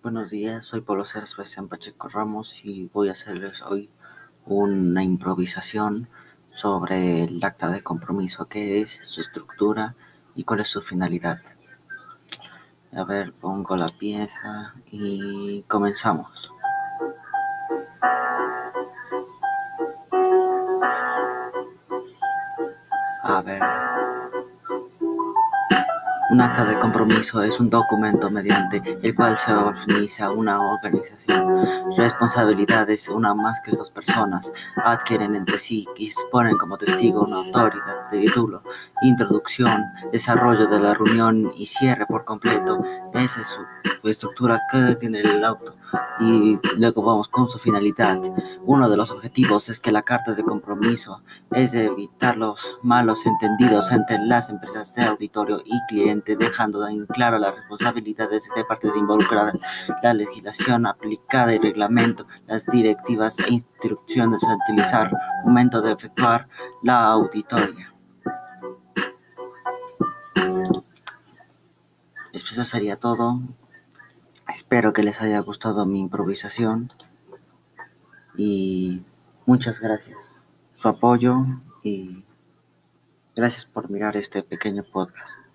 Buenos días, soy Pablo César Sebastián Pacheco Ramos y voy a hacerles hoy una improvisación sobre el acta de compromiso, qué es su estructura y cuál es su finalidad. A ver, pongo la pieza y comenzamos. A ver. Un acta de compromiso es un documento mediante el cual se organiza una organización. Responsabilidades, una más que dos personas, adquieren entre sí y exponen como testigo una autoridad de título, introducción, desarrollo de la reunión y cierre por completo. Esa es su estructura que tiene el auto y luego vamos con su finalidad. Uno de los objetivos es que la carta de compromiso es evitar los malos entendidos entre las empresas de auditorio y dejando en claro las responsabilidades de parte de involucrada, la legislación aplicada y reglamento, las directivas e instrucciones a utilizar momento de efectuar la auditoría. Eso sería todo. Espero que les haya gustado mi improvisación y muchas gracias. Su apoyo y gracias por mirar este pequeño podcast.